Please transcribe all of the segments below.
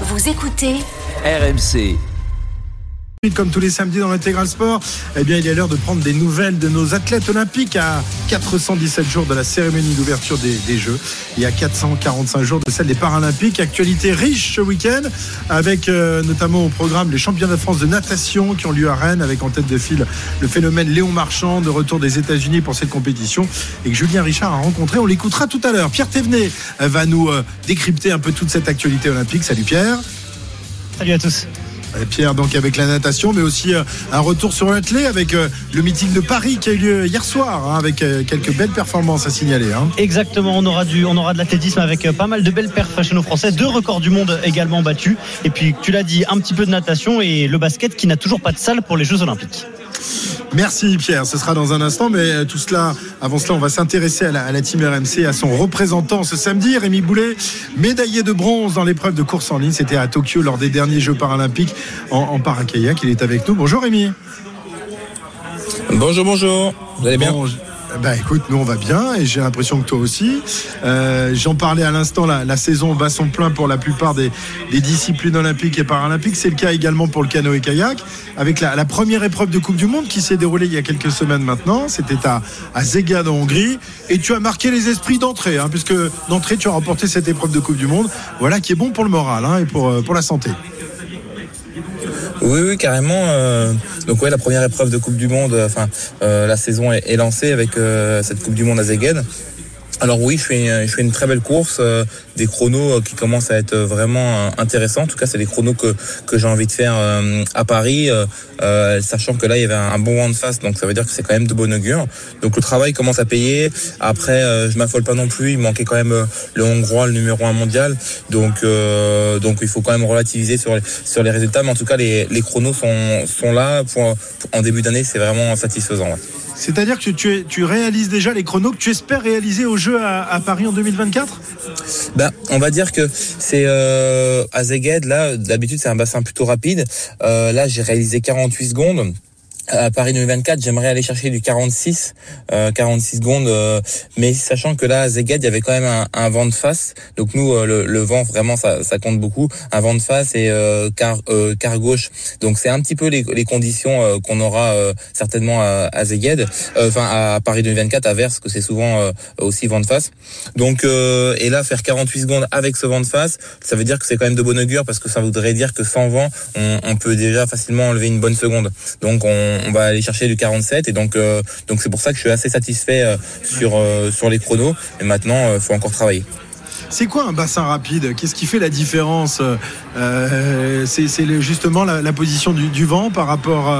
Vous écoutez RMC. Comme tous les samedis dans l'intégral sport, eh bien, il est l'heure de prendre des nouvelles de nos athlètes olympiques à 417 jours de la cérémonie d'ouverture des, Jeux et à 445 jours de celle des Paralympiques. Actualité riche ce week-end avec euh, notamment au programme les championnats de France de natation qui ont lieu à Rennes avec en tête de file le phénomène Léon Marchand de retour des États-Unis pour cette compétition et que Julien Richard a rencontré. On l'écoutera tout à l'heure. Pierre Thévenet euh, va nous euh, décrypter un peu toute cette actualité olympique. Salut Pierre. Salut à tous. Et Pierre donc avec la natation, mais aussi euh, un retour sur l'athlé avec euh, le meeting de Paris qui a eu lieu hier soir, hein, avec euh, quelques belles performances à signaler. hein. Exactement, on aura du, on aura de l'athlétisme avec euh, pas mal de belles perfs chez nos Français, deux records du monde également battus. Et puis tu l'as dit, un petit peu de natation et le basket qui n'a toujours pas de salle pour les Jeux Olympiques. Merci Pierre, ce sera dans un instant, mais euh, tout cela, avant cela, on va s'intéresser à la, à la team RMC, à son représentant ce samedi, Rémi Boulet, médaillé de bronze dans l'épreuve de course en ligne. C'était à Tokyo lors des derniers Jeux paralympiques en, en parakayak. Il est avec nous. Bonjour Rémi. Bonjour, bonjour. Vous allez bien? Bon, bah écoute, nous on va bien et j'ai l'impression que toi aussi. Euh, J'en parlais à l'instant, la, saison bat son plein pour la plupart des, disciplines olympiques et paralympiques. C'est le cas également pour le canoë-kayak, avec la, première épreuve de Coupe du Monde qui s'est déroulée il y a quelques semaines maintenant. C'était à, à Zegad en Hongrie. Et tu as marqué les esprits d'entrée, hein, puisque d'entrée tu as remporté cette épreuve de Coupe du Monde. Voilà qui est bon pour le moral hein, et euh, pour la santé. Oui, oui, carrément. euh, donc ouais, la première épreuve de Coupe du Monde, euh, enfin, euh, la saison est, lancée avec cette Coupe du Monde à Zeged. Alors oui, je fais, une très belle course, euh, des chronos euh, qui commencent à être vraiment euh, intéressants. En tout cas, c'est des chronos que, que j'ai envie de faire à Paris, sachant que là, il y avait un, bon vent de face, donc ça veut dire que c'est quand même de bon augure. Donc le travail commence à payer. Après, je m'affole pas non plus. Il manquait quand même le Hongrois, le numéro un mondial. Donc, donc il faut quand même relativiser sur les, sur les résultats. Mais en tout cas, les, les chronos sont, sont là. Pour, en début d'année, c'est vraiment satisfaisant. C'est-à-dire que tu, es- tu réalises déjà les chronos que tu espères réaliser au jeu à, à Paris en 2024 Ben, on va dire que c'est euh, à Zeged, là, d'habitude c'est un bassin plutôt rapide. Euh, là, j'ai réalisé 48 secondes. À Paris 2024, j'aimerais aller chercher du 46, euh, 46 secondes, euh, mais sachant que là, à Zeged, il y avait quand même un, un vent de face. Donc nous, euh, le, le vent, vraiment, ça, ça compte beaucoup. Un vent de face et euh, quart, euh, quart gauche. Donc c'est un petit peu les, les conditions euh, qu'on aura certainement à, à Zeged, enfin à Paris 2024, à Verse, que c'est souvent aussi vent de face. Donc et là, faire 48 secondes avec ce vent de face, ça veut dire que c'est quand même de bon augure parce que ça voudrait dire que sans vent, on, on peut déjà facilement enlever une bonne seconde. Donc on, on va aller chercher du 47 et donc euh, donc c'est pour ça que je suis assez satisfait euh, sur euh, sur les chronos. Et maintenant, il faut encore travailler. C'est quoi un bassin rapide? Qu'est-ce qui fait la différence Euh, C'est le- justement la, la position du, du vent par rapport,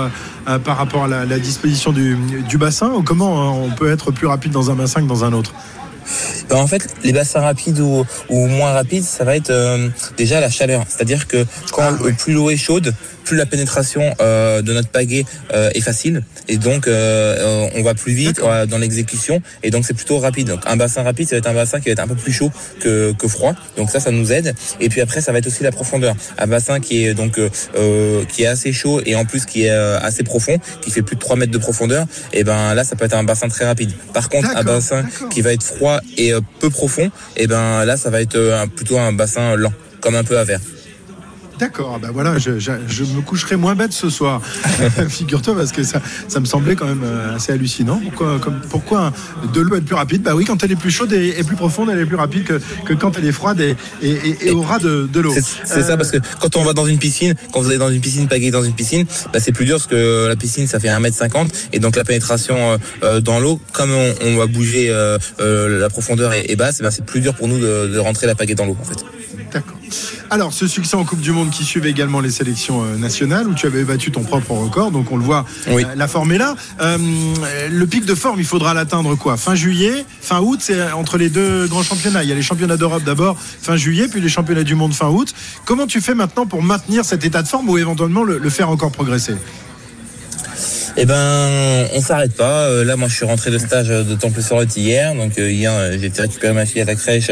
euh, par rapport à la, la disposition du, du bassin? Ou comment on peut être plus rapide dans un bassin que dans un autre? Ben, en fait, les bassins rapides ou, ou moins rapides, ça va être euh, déjà la chaleur. C'est-à-dire que quand Ah, ouais. plus l'eau est chaude, plus la pénétration euh, de notre pagaie euh, est facile et donc euh, on va plus vite dans l'exécution et donc c'est plutôt rapide. Donc un bassin rapide, ça va être un bassin qui va être un peu plus chaud que, que froid. Donc ça, ça nous aide. Et puis après, ça va être aussi la profondeur. Un bassin qui est donc qui est assez chaud et en plus qui est euh, assez profond, qui fait plus de 3 mètres de profondeur. Et ben là, ça peut être un bassin très rapide. Par contre, un bassin qui va être froid et peu profond, et ben là, ça va être euh, plutôt un bassin lent, comme un peu à verre. D'accord, ben voilà, je, me coucherai moins bête ce soir. Figure-toi, parce que ça, ça me semblait quand même euh, assez hallucinant. Pourquoi, pourquoi de l'eau être plus rapide? Bah oui, quand elle est plus chaude et, plus profonde, elle est plus rapide que, quand elle est froide et, au ras de, l'eau. C'est ça parce que quand on va dans une piscine, quand vous allez dans une piscine pagaie dans une piscine, bah, c'est plus dur parce que la piscine ça fait 1m50 et donc la pénétration euh, euh, dans l'eau, comme on, va bouger la profondeur est, est basse, ben, c'est plus dur pour nous de, de rentrer la pagaie dans l'eau en fait. D'accord. Alors, ce succès en Coupe du Monde qui suivait également les sélections euh, nationales, où tu avais battu ton propre record, donc on le voit, Oui. euh, la forme est là. Euh, le pic de forme, il faudra l'atteindre quoi? Fin juillet, fin août, c'est entre les deux grands championnats. Il y a les championnats d'Europe d'abord, fin juillet, puis les championnats du monde fin août. Comment tu fais maintenant pour maintenir cet état de forme ou éventuellement le, le faire encore progresser? Eh ben, on s'arrête pas. Euh, là, moi, je suis rentré de stage de Temple sur Lot hier. Donc euh, hier, euh, j'ai été récupérer ma fille à la crèche.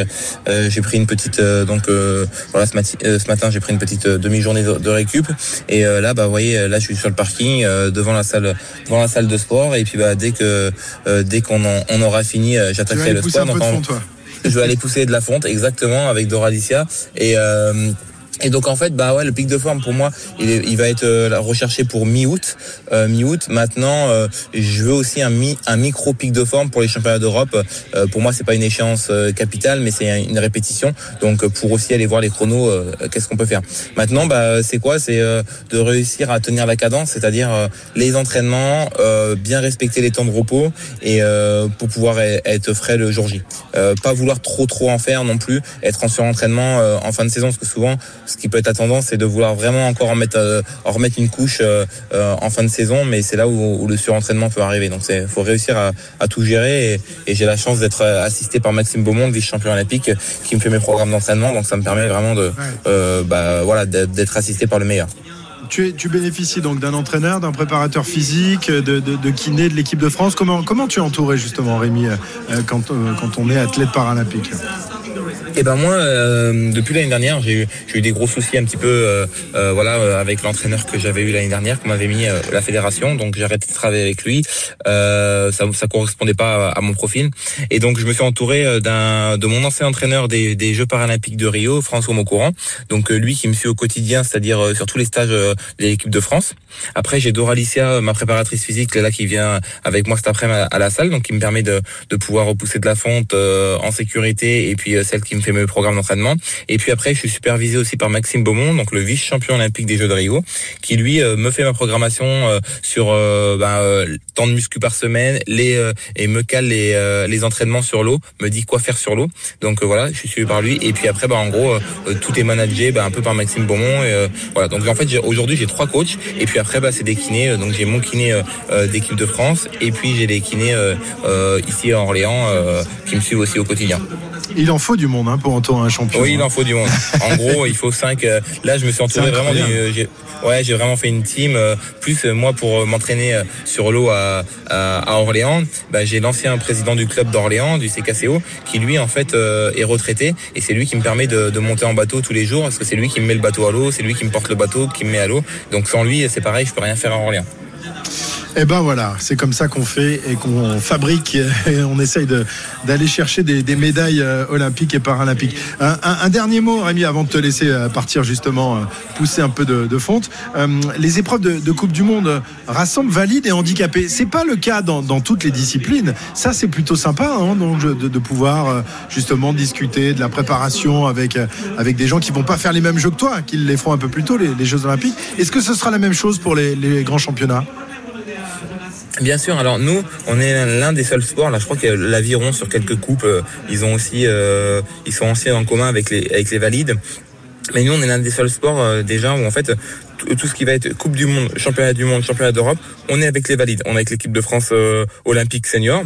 Euh, j'ai pris une petite, euh, donc euh, voilà, ce, mati- euh, ce matin, j'ai pris une petite demi-journée de, de récup. Et euh, là, bah, vous voyez, là, je suis sur le parking euh, devant la salle, devant la salle de sport. Et puis, bah, dès que, euh, dès qu'on en- on aura fini, j'attaquerai le sport. Donc, fond, toi. je vais aller pousser de la fonte exactement avec Dora Alicia et euh, Et donc en fait, bah ouais, le pic de forme pour moi, il, il va être euh, recherché pour mi-août. Euh, mi-août. Maintenant, euh, je veux aussi un, mi, un micro pic de forme pour les championnats d'Europe. Euh, pour moi, c'est pas une échéance euh, capitale, mais c'est une répétition. Donc pour aussi aller voir les chronos, qu'est-ce qu'on peut faire. Maintenant, bah c'est quoi? C'est de réussir à tenir la cadence, c'est-à-dire les entraînements, bien respecter les temps de repos et pour pouvoir e-, être frais le jour J. pas vouloir trop trop en faire non plus, être en surentraînement en fin de saison, parce que souvent ce qui peut être à tendance, c'est de vouloir vraiment encore en mettre, euh, en remettre une couche euh, euh, en fin de saison, mais c'est là où, le surentraînement peut arriver. Donc il faut réussir à, tout gérer et, j'ai la chance d'être assisté par Maxime Beaumont, vice-champion olympique, qui me fait mes programmes d'entraînement. Donc ça me permet vraiment de, bah, voilà, d'être assisté par le meilleur. Tu, tu, bénéficies donc d'un entraîneur, d'un préparateur physique, de, de, kiné de l'équipe de France. Comment, comment tu es entouré justement, Rémi, quand, quand on est athlète paralympique? Et ben moi, euh, depuis l'année dernière, j'ai eu, eu des gros soucis un petit peu, euh, euh, voilà, avec l'entraîneur que j'avais eu l'année dernière, qu'on m'avait mis la fédération. Donc j'ai arrêté de travailler avec lui. ça, ça correspondait pas à, mon profil. Et donc je me suis entouré d'un de mon ancien entraîneur des, des Jeux paralympiques de Rio, François Maucourant. Donc lui qui me suit au quotidien, c'est-à-dire sur tous les stages de l'équipe de France. Après j'ai Dora Alicia, ma préparatrice physique, là qui vient avec moi cet après-midi à, la salle, donc qui me permet de, de pouvoir repousser de la fonte en sécurité et puis celle qui me fait mes programmes d'entraînement. Et puis après, je suis supervisé aussi par Maxime Beaumont, donc le vice-champion olympique des Jeux de Rio, qui lui euh, me fait ma programmation euh, sur euh, bah, temps de muscu par semaine, les et me cale les, les entraînements sur l'eau, me dit quoi faire sur l'eau. Donc voilà, je suis suivi par lui. Et puis après, bah, en gros, tout est managé bah, un peu par Maxime Beaumont. Et, voilà. Donc en fait, aujourd'hui, j'ai trois coachs. Et puis après, bah, c'est des kinés. Donc j'ai mon kiné d'équipe de France. Et puis j'ai les kinés ici à Orléans qui me suivent aussi au quotidien. Il en faut du monde hein, pour entourer un champion. Oui, il en faut du monde. En gros, il faut cinq. Euh, là, je me suis entouré vraiment. ouais, j'ai vraiment fait une team. Euh, plus euh, moi pour m'entraîner sur l'eau à, à, Orléans, bah, j'ai l'ancien président du club d'Orléans, du CKCO, qui lui en fait est retraité et c'est lui qui me permet de, de, monter en bateau tous les jours parce que c'est lui qui me met le bateau à l'eau, c'est lui qui me porte le bateau, qui me met à l'eau. Donc sans lui, c'est pareil, je peux rien faire à Orléans. Eh ben voilà, c'est comme ça qu'on fait et qu'on fabrique et on essaye d'aller chercher des, médailles euh, olympiques et paralympiques. Un, dernier mot, Rémi, avant de te laisser euh, partir justement euh, pousser un peu de, fonte. les épreuves de, Coupe du Monde rassemblent valides et handicapés. C'est pas le cas dans, toutes les disciplines. Ça, c'est plutôt sympa, hein, donc de, pouvoir justement discuter de la préparation avec avec des gens qui vont pas faire les mêmes jeux que toi, qui les feront un peu plus tôt les, Jeux Olympiques. Est-ce que ce sera la même chose pour les grands championnats? Bien sûr. Alors nous, on est l'un des seuls sports. Là, je crois que l'aviron sur quelques coupes, euh, ils ont aussi, euh, ils sont aussi en commun avec les avec les valides. Mais nous, on est l'un des seuls sports euh, déjà où en fait tout ce qui va être Coupe du Monde, Championnat du Monde, Championnat d'Europe, on est avec les valides. On est avec l'équipe de France olympique senior.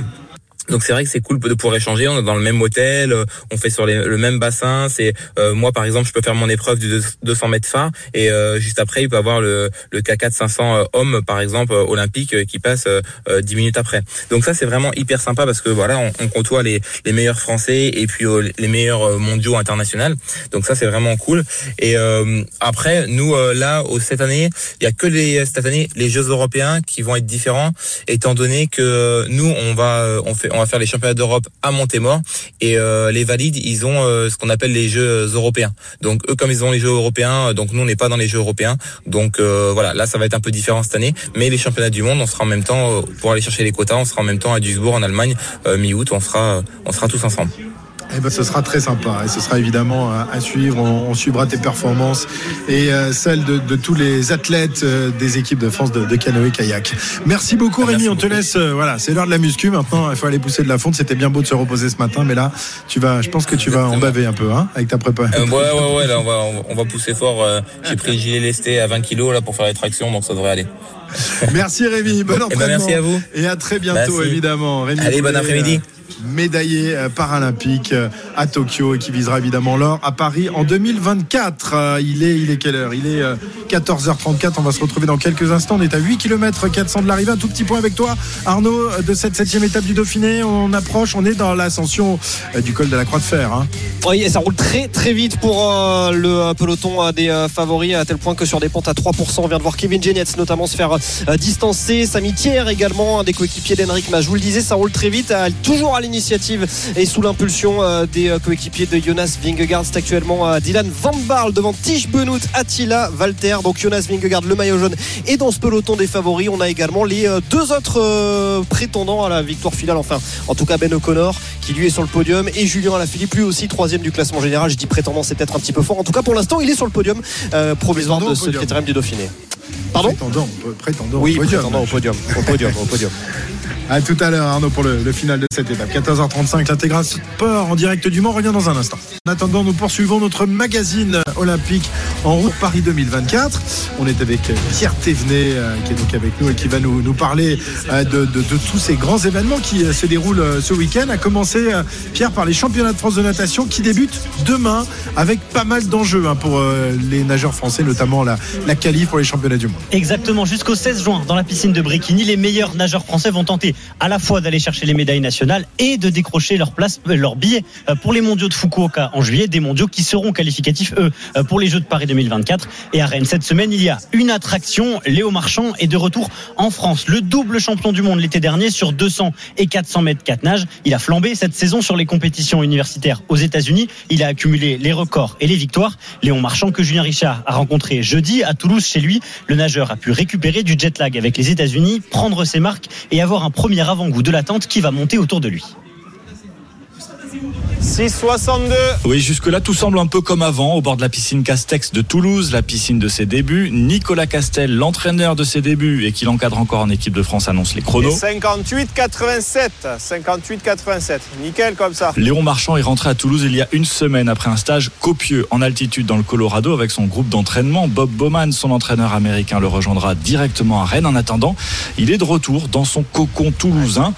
Donc c'est vrai que c'est cool de pouvoir échanger. On est dans le même hôtel, euh, on fait sur le même bassin. C'est euh, moi par exemple, je peux faire mon épreuve du 200 mètres phare et euh, juste après il peut avoir le, le K4 500 hommes par exemple olympique qui passe 10 minutes après. Donc ça c'est vraiment hyper sympa parce que voilà on, on côtoie les, les meilleurs Français et puis les meilleurs mondiaux internationaux. Donc ça c'est vraiment cool. Et après nous là cette année il y a que les cette année les Jeux européens qui vont être différents étant donné que nous on va on fait on va faire les championnats d'Europe à Montémort et euh, les valides ils ont euh, ce qu'on appelle les Jeux européens. Donc eux comme ils ont les Jeux européens, donc nous on n'est pas dans les Jeux européens. Donc euh, voilà, là ça va être un peu différent cette année, mais les championnats du monde, on sera en même temps pour aller chercher les quotas, on sera en même temps à Duisbourg en Allemagne mi-août, on sera on sera tous ensemble. Eh ben, ce sera très sympa et ce sera évidemment à, suivre. On, suivra tes performances et euh, celles de, tous les athlètes euh, des équipes de France de, de canoë-kayak. Merci beaucoup, Rémi. on te laisse. Euh, voilà, c'est l'heure de la muscu. Maintenant, il faut aller pousser de la fonte. C'était bien beau de se reposer ce matin, mais là, tu vas. Je pense que tu vas en baver un peu, hein, avec ta prépa. ouais, ouais, ouais. Là, on va, on va pousser fort. J'ai pris le gilet lesté à 20 kg là pour faire les tractions, donc ça devrait aller. Merci Rémi, bon entraînement. Eh ben, merci à vous. Et à très bientôt évidemment. Rémi Allez, bon après-midi médaillé euh, paralympique euh, à Tokyo et qui visera évidemment l'or à Paris en 2024. Euh, il est, il quelle heure? Il est, 14h34. On va se retrouver dans quelques instants. On est à 8 km 400 de l'arrivée. Un tout petit point avec toi, Arnaud, de cette septième étape du Dauphiné. On approche, on est dans l'ascension euh, du col de la Croix de Fer. Hein. Oui, et ça roule très très vite pour euh, le euh, peloton des favoris, à tel point que sur des pentes à 3%, on vient de voir Kevin Genietz notamment se faire distancer. Samy Thier également, un des coéquipiers d'Henrik Mas. Je vous le disais, ça roule très vite, toujours à l'initiative et sous l'impulsion des coéquipiers de Jonas Vingegaard. C'est actuellement Dylan Van Barl devant Tige Benoît, Attila, Walter. Donc Jonas Vingegaard, le maillot jaune, et dans ce peloton des favoris. On a également les deux autres prétendants à la victoire finale. Enfin, en tout cas Ben O'Connor qui lui est sur le podium et Julien Alaphilippe lui aussi troisième du classement général. Je dis prétendant, c'est peut-être un petit peu fort. En tout cas, pour l'instant, il est sur le podium euh, provisoire de ce critérium du Dauphiné. Pardon prétendant, prétendant oui, prétendant au podium. Au podium, au podium. À tout à l'heure, Arnaud, pour le, final de cette étape. 14h35, l'intégral sport en direct du Mans revient dans un instant. En attendant, nous poursuivons notre magazine olympique en route Paris 2024. On est avec Pierre Thévenet, euh, qui est donc avec nous et qui va nous, nous parler euh, de, tous ces grands événements qui euh, se déroulent ce week-end. A commencer, Pierre, par les championnats de France de natation qui débutent demain avec pas mal d'enjeux hein, pour les nageurs français, notamment la, la qualif pour les championnats du monde. Exactement, jusqu'au 16 juin, dans la piscine de Brikini, les meilleurs nageurs français vont tenter à la fois d'aller chercher les médailles nationales et de décrocher leur place, euh, leur billet euh, pour les mondiaux de Fukuoka en juillet, des mondiaux qui seront qualificatifs, eux, euh, pour les Jeux de Paris 2024. Et à Rennes, cette semaine, il y a une attraction. Léo Marchand est de retour en France. Le double champion du monde l'été dernier sur 200 et 400 mètres 4 nages. Il a flambé cette saison sur les compétitions universitaires aux États-Unis. Il a accumulé les records et les victoires. Léon Marchand, que Julien Richard a rencontré jeudi à Toulouse chez lui, le nageur a pu récupérer du jet lag avec les États-Unis, prendre ses marques et avoir un premier avant-goût de l'attente qui va monter autour de lui. 6,62. Oui, jusque-là, tout semble un peu comme avant, au bord de la piscine Castex de Toulouse, la piscine de ses débuts. Nicolas Castel, l'entraîneur de ses débuts et qui l'encadre encore en équipe de France, annonce les chronos. 58-87. 58-87. Nickel comme ça. Léon Marchand est rentré à Toulouse il y a une semaine après un stage copieux en altitude dans le Colorado avec son groupe d'entraînement. Bob Bowman, son entraîneur américain, le rejoindra directement à Rennes. En attendant, il est de retour dans son cocon toulousain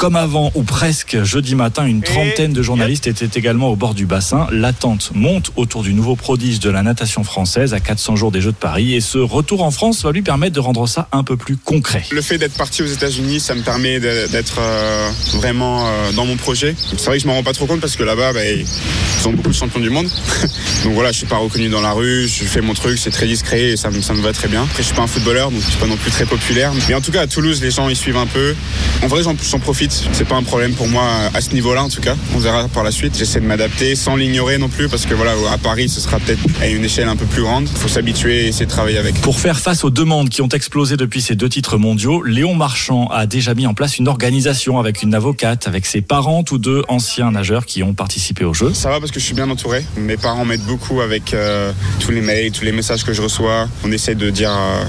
comme avant ou presque jeudi matin, une trentaine de journalistes étaient également au bord du bassin. L'attente monte autour du nouveau prodige de la natation française à 400 jours des Jeux de Paris et ce retour en France va lui permettre de rendre ça un peu plus concret. Le fait d'être parti aux États-Unis, ça me permet d'être euh, vraiment euh, dans mon projet. C'est vrai que je m'en rends pas trop compte parce que là-bas, bah, ils ont beaucoup de champions du monde. donc voilà, je suis pas reconnu dans la rue, je fais mon truc, c'est très discret et ça, ça me va très bien. Après, je suis pas un footballeur, donc je suis pas non plus très populaire. Mais en tout cas, à Toulouse, les gens ils suivent un peu. En vrai, j'en profite c'est pas un problème pour moi à ce niveau-là en tout cas. On verra par la suite. J'essaie de m'adapter sans l'ignorer non plus parce que voilà, à Paris, ce sera peut-être à une échelle un peu plus grande. Il faut s'habituer et essayer de travailler avec. Pour faire face aux demandes qui ont explosé depuis ces deux titres mondiaux, Léon Marchand a déjà mis en place une organisation avec une avocate, avec ses parents, tous deux anciens nageurs qui ont participé au jeu. Ça va parce que je suis bien entouré. Mes parents m'aident beaucoup avec euh, tous les mails, tous les messages que je reçois. On essaie de dire, euh,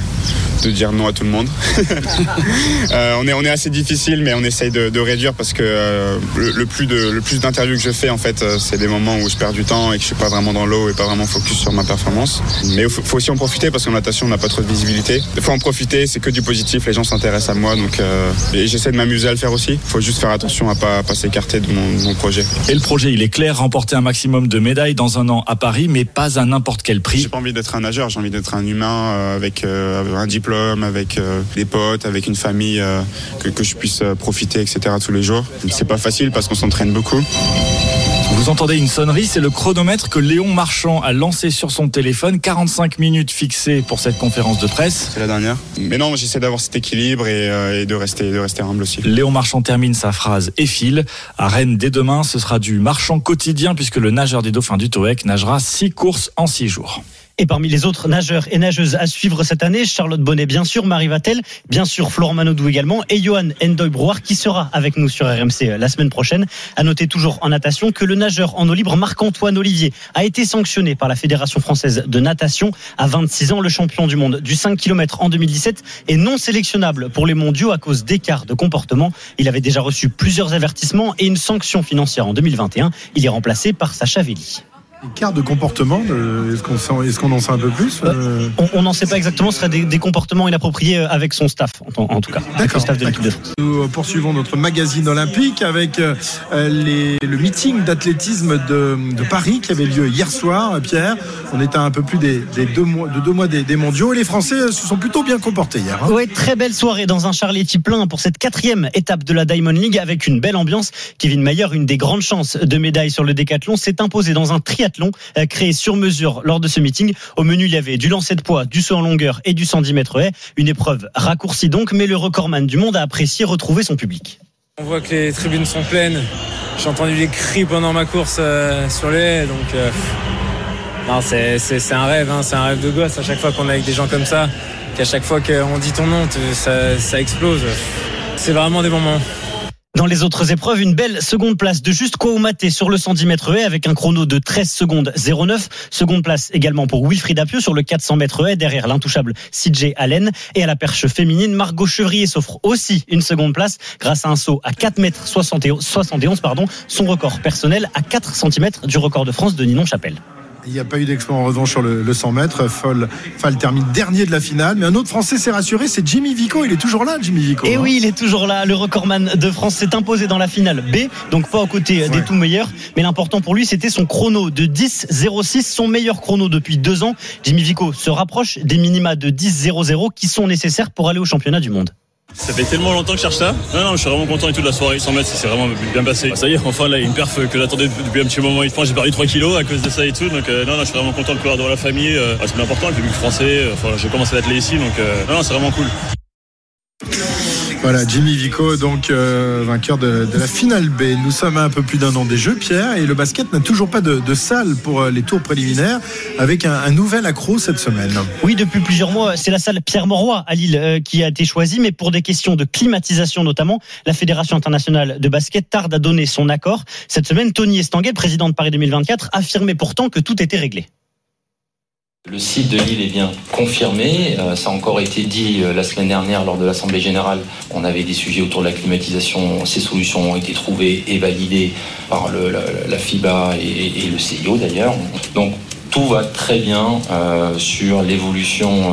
de dire non à tout le monde. Euh, on, est, on est assez difficile, mais on essaye de, de réduire parce que euh, le, plus de, le plus d'interviews que je fais, en fait, euh, c'est des moments où je perds du temps et que je suis pas vraiment dans l'eau et pas vraiment focus sur ma performance. Mais il faut, aussi en profiter parce qu'en natation, on n'a pas trop de visibilité. Il faut en profiter, c'est que du positif, les gens s'intéressent à moi, donc et j'essaie de m'amuser à le faire aussi. Il faut juste faire attention à pas, pas s'écarter de mon, projet. Et le projet, il est clair, remporter un maximum de médailles dans un an à Paris, mais pas à n'importe quel prix. J'ai pas envie d'être un nageur, j'ai envie d'être un humain avec, un diplôme, avec des potes, avec une famille que, que je puisse profiter, etc. tous les jours. C'est pas facile parce qu'on s'entraîne beaucoup. Vous entendez une sonnerie, c'est le chronomètre que Léon Marchand a lancé sur son téléphone. 45 minutes fixées pour cette conférence de presse. C'est la dernière. Mais non, j'essaie d'avoir cet équilibre et, euh, de, rester, de rester humble aussi. Léon Marchand termine sa phrase et file. À Rennes, dès demain, ce sera du marchand quotidien puisque le nageur des dauphins du TOEC nagera 6 courses en 6 jours. Et parmi les autres nageurs et nageuses à suivre cette année, Charlotte Bonnet, bien sûr, Marie Vatel, bien sûr, Florent Manodou également, et Johan Endoy Brouard qui sera avec nous sur RMC euh, la semaine prochaine. À noter toujours en natation que le nageur en eau libre Marc-Antoine Olivier a été sanctionné par la Fédération française de natation à 26 ans. Le champion du monde du 5 km en 2017 est non sélectionnable pour les mondiaux à cause d'écarts de comportement. Il avait déjà reçu plusieurs avertissements et une sanction financière en 2021. Il est remplacé par Sacha Velli. Écart de comportement, de- est-ce qu'on qu'on en sait un peu plus euh, On- n'en sait pas exactement, ce serait des, des comportements inappropriés euh, avec son staff, en, en tout cas, avec le staff de l'équipe de. France. Nous euh, poursuivons notre magazine olympique avec euh, les- le meeting d'athlétisme de, de Paris qui avait lieu hier soir. Euh, Pierre, on est à un peu plus des, des deux mois, de deux mois des, des mondiaux et les Français euh, se sont plutôt bien comportés hier. hein. Ouais, très belle soirée dans un Charletti plein pour cette quatrième étape de la Diamond League avec une belle ambiance. Kevin Mayer, une des grandes chances de médaille sur le décathlon, s'est imposé dans un triathlon euh, créé sur mesure lors de ce meeting. Au menu, il y avait du lancer de poids, du saut en longueur et du 110 mètres haies. Une épreuve raccourcie donc, mais le recordman du monde a apprécié retrouver son public. On voit que les tribunes sont pleines. J'ai entendu les cris pendant ma course euh, sur les haies, donc euh, c'est, un rêve, hein, c'est un rêve de gosse à chaque fois qu'on est avec des gens comme ça, qu'à chaque fois qu'on dit ton nom, ça, ça explose. C'est vraiment des moments. Dans les autres épreuves, une belle seconde place de Juste Koumaté sur le 110 mètres haies avec un chrono de 13 secondes 09. Seconde place également pour Wilfried Appieux sur le 400 mètres haies derrière l'intouchable CJ Allen. Et à la perche féminine, Margot Chevrier s'offre aussi une seconde place grâce à un saut à 4 mètres 71, 71, pardon, son record personnel à 4 cm du record de France de Ninon Chapelle. Il n'y a pas eu d'exploit en revanche sur le, le 100 mètres. Fall, Fall termine dernier de la finale. Mais un autre Français s'est rassuré, c'est Jimmy Vico. Il est toujours là, Jimmy Vico. Et hein. oui, il est toujours là. Le recordman de France s'est imposé dans la finale B, donc pas aux côtés des tout meilleurs. Mais l'important pour lui, c'était son chrono de 10-06, son meilleur chrono depuis deux ans. Jimmy Vico se rapproche des minima de 10-0-0 qui sont nécessaires pour aller au championnat du monde. Ça fait tellement longtemps que je cherche ça. Non, non, je suis vraiment content et tout de la soirée. 100 mètres, ça s'est vraiment bien passé. Bah, ça y est, enfin là, une perf que j'attendais depuis un petit moment. Je j'ai perdu 3 kilos à cause de ça et tout. Donc, euh, non, non, je suis vraiment content de pouvoir dans la famille. Euh, c'est plus important, le public français. Euh, Enfin, j'ai commencé à l'atteler ici, donc non, non, c'est vraiment cool. Voilà, Jimmy Vico, donc euh, vainqueur de, de la finale B. Nous sommes à un peu plus d'un an des Jeux, Pierre, et le basket n'a toujours pas de, de salle pour euh, les tours préliminaires, avec un, un nouvel accro cette semaine. Oui, depuis plusieurs mois, c'est la salle Pierre Mauroy à Lille euh, qui a été choisie, mais pour des questions de climatisation notamment, la Fédération internationale de basket tarde à donner son accord. Cette semaine, Tony Estanguet, président de Paris 2024, affirmait pourtant que tout était réglé. Le site de Lille est bien confirmé. Euh, ça a encore été dit euh, la semaine dernière lors de l'Assemblée générale. On avait des sujets autour de la climatisation. Ces solutions ont été trouvées et validées par la, FIBA et, le CIO d'ailleurs. Donc tout va très bien euh, sur l'évolution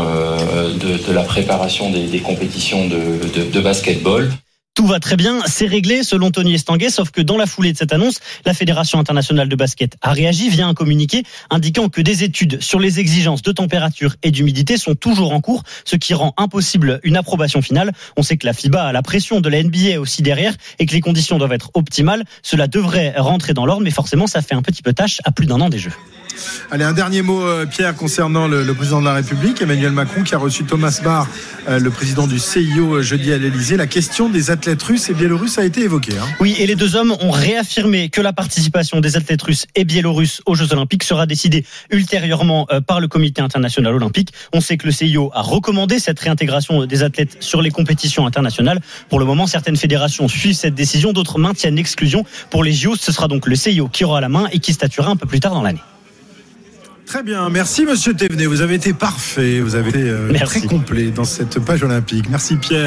de, la préparation des, des compétitions de, de, de basketball. Tout va très bien, c'est réglé selon Tony Estanguet, sauf que dans la foulée de cette annonce, la Fédération internationale de basket a réagi via un communiqué indiquant que des études sur les exigences de température et d'humidité sont toujours en cours, ce qui rend impossible une approbation finale. On sait que la FIBA a la pression de la NBA aussi derrière et que les conditions doivent être optimales. Cela devrait rentrer dans l'ordre, mais forcément ça fait un petit peu tâche à plus d'un an des Jeux. Allez, un dernier mot, euh, Pierre, concernant le, président de la République, Emmanuel Macron, qui a reçu Thomas Barr, euh, le président du CIO, euh, jeudi à l'Elysée. La question des athlètes russes et biélorusses a été évoquée. hein. Oui, et les deux hommes ont réaffirmé que la participation des athlètes russes et biélorusses aux Jeux Olympiques sera décidée ultérieurement par le Comité international olympique. On sait que le CIO a recommandé cette réintégration des athlètes sur les compétitions internationales. Pour le moment, certaines fédérations suivent cette décision, d'autres maintiennent l'exclusion. Pour les JO, ce sera donc le CIO qui aura la main et qui statuera un peu plus tard dans l'année. Très bien, merci Monsieur Thévenet. Vous avez été parfait, vous avez été euh, très complet dans cette page olympique. Merci Pierre.